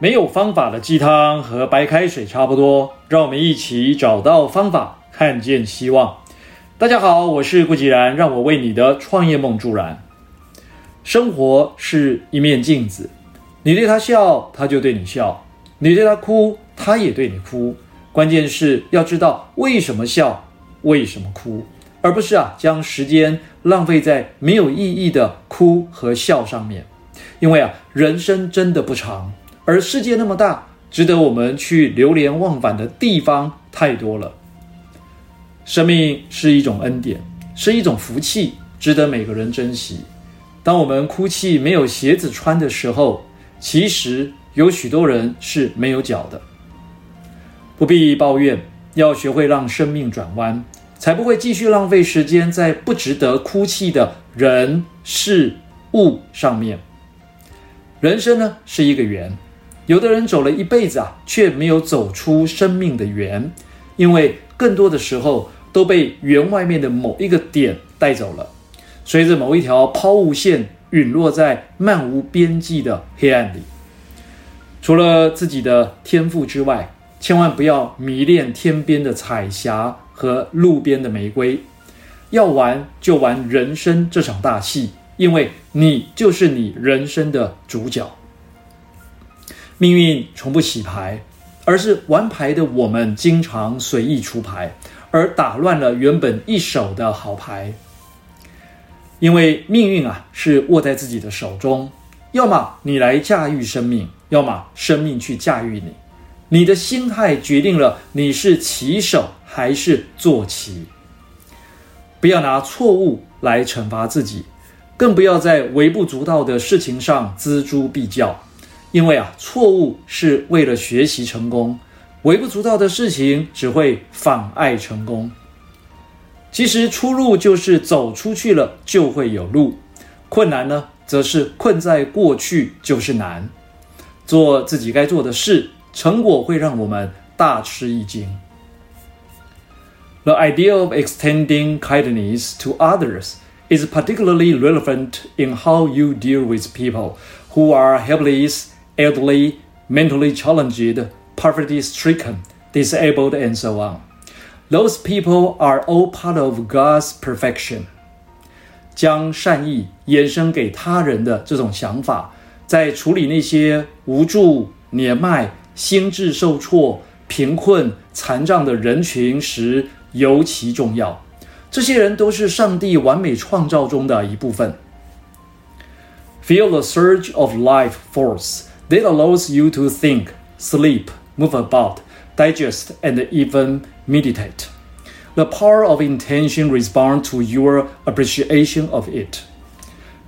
没有方法的鸡汤和白开水差不多，让我们一起找到方法，看见希望。大家好，我是顾吉然，让我为你的创业梦助燃。生活是一面镜子，你对他笑，他就对你笑；你对他哭，他也对你哭。关键是要知道为什么笑，为什么哭，而不是啊将时间浪费在没有意义的哭和笑上面。因为啊，人生真的不长。而世界那么大，值得我们去流连忘返的地方太多了。生命是一种恩典，是一种福气，值得每个人珍惜。当我们哭泣没有鞋子穿的时候，其实有许多人是没有脚的。不必抱怨，要学会让生命转弯，才不会继续浪费时间在不值得哭泣的人事物上面。人生呢，是一个圆。有的人走了一辈子啊，却没有走出生命的圆，因为更多的时候都被圆外面的某一个点带走了，随着某一条抛物线陨落在漫无边际的黑暗里。除了自己的天赋之外，千万不要迷恋天边的彩霞和路边的玫瑰，要玩就玩人生这场大戏，因为你就是你人生的主角。命运从不洗牌，而是玩牌的我们经常随意出牌，而打乱了原本一手的好牌。因为命运啊是握在自己的手中，要么你来驾驭生命，要么生命去驾驭你。你的心态决定了你是棋手还是坐骑。不要拿错误来惩罚自己，更不要在微不足道的事情上锱铢必较。因为啊，错误是为了学习成功，微不足道的事情只会妨碍成功。其实出路就是走出去了就会有路，困难呢，则是困在过去就是难。做自己该做的事，成果会让我们大吃一惊。The idea of extending kindness to others is particularly relevant in how you deal with people who are helpless. elderly, mentally challenged, poverty-stricken, disabled, and so on. Those people are all part of God's perfection. 将善意延伸给他人的这种想法，在处理那些无助、年迈、心智受挫、贫困、残障的人群时尤其重要。这些人都是上帝完美创造中的一部分。Feel the surge of life force. That allows you to think, sleep, move about, digest, and even meditate. The power of intention responds to your appreciation of it.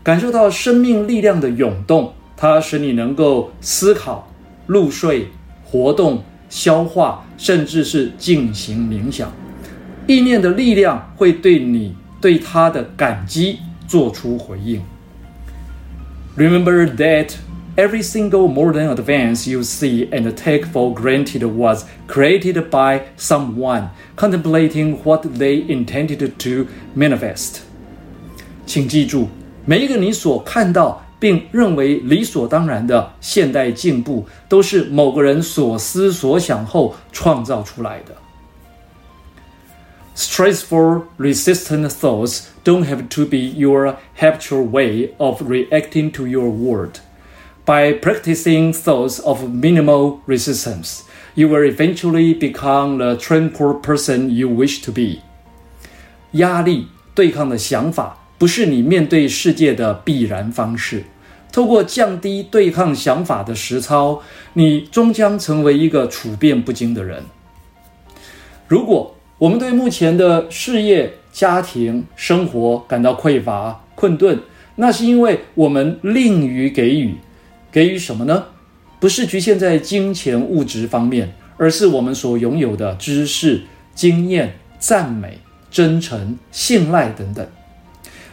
感受到生命力量的涌动，它使你能够思考、入睡、活动、消化，甚至是进行冥想。意念的力量会对你对它的感激做出回应。Remember that. Every single modern advance you see and take for granted was created by someone contemplating what they intended to manifest. 请记住，每一个你所看到并认为理所当然的现代进步，都是某个人所思所想后创造出来的。Stressful, resistant thoughts don't have to be your habitual way of reacting to your world. By practicing thoughts of minimal resistance, you will eventually become the tranquil person you wish to be. 压力对抗的想法不是你面对世界的必然方式。透过降低对抗想法的实操，你终将成为一个处变不惊的人。如果我们对目前的事业、家庭、生活感到匮乏、困顿，那是因为我们吝于给予。 给予什么呢？不是局限在金钱物质方面，而是我们所拥有的知识、经验、赞美、真诚、信赖等等。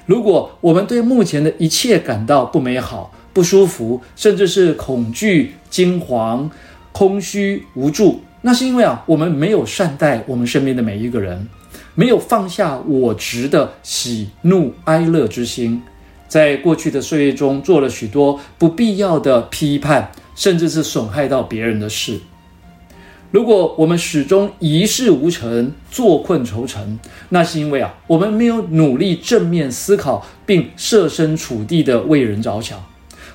如果我们对目前的一切感到不美好、不舒服，甚至是恐惧、惊惶、空虚、无助，那是因为啊，我们没有善待我们身边的每一个人，没有放下我执的喜怒哀乐之心。在过去的岁月中，做了许多不必要的批判，甚至是损害到别人的事。如果我们始终一事无成、坐困愁城，那是因为啊，我们没有努力正面思考，并设身处地的为人着想，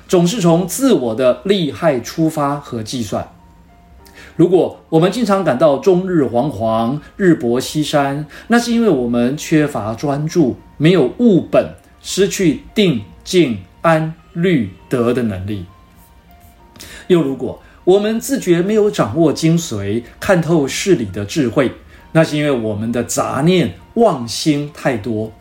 总是从自我的利害出发和计算。如果我们经常感到终日惶惶、日薄西山，那是因为我们缺乏专注，没有务本，失去定、静、安、虑、得的能力。又如果我们自觉没有掌握精髓、看透事理的智慧，那是因为我们的杂念、妄心太多，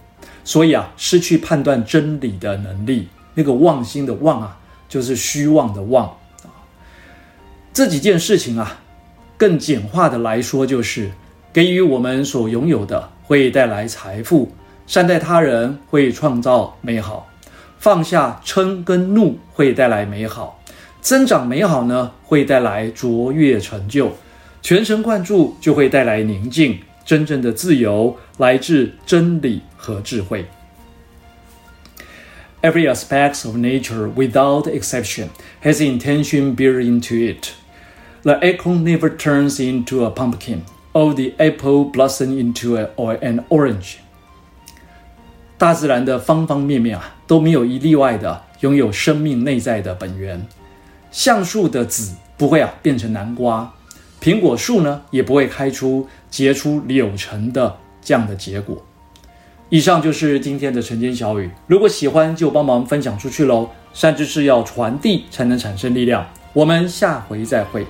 所以啊，失去判断真理的能力。那个妄心的妄啊，就是虚妄的妄啊。这几件事情啊，更简化的来说，就是给予我们所拥有的会带来财富，善待他人会创造美好，放下嗔跟怒会带来美好。增长美好呢，会带来卓越成就；全神贯注就会带来宁静。真正的自由来自真理和智慧。Every aspect of nature, without exception, has intention built into it. The acorn never turns into a pumpkin, or the apple blossom into a, or an orange. 大自然的方方面面啊，都没有一例外的拥有生命内在的本源。橡树的籽不会啊变成南瓜，苹果树呢也不会开出结出柳橙的这样的结果。以上就是今天的晨间小语，如果喜欢就帮忙分享出去喽。善知识要传递才能产生力量。我们下回再会。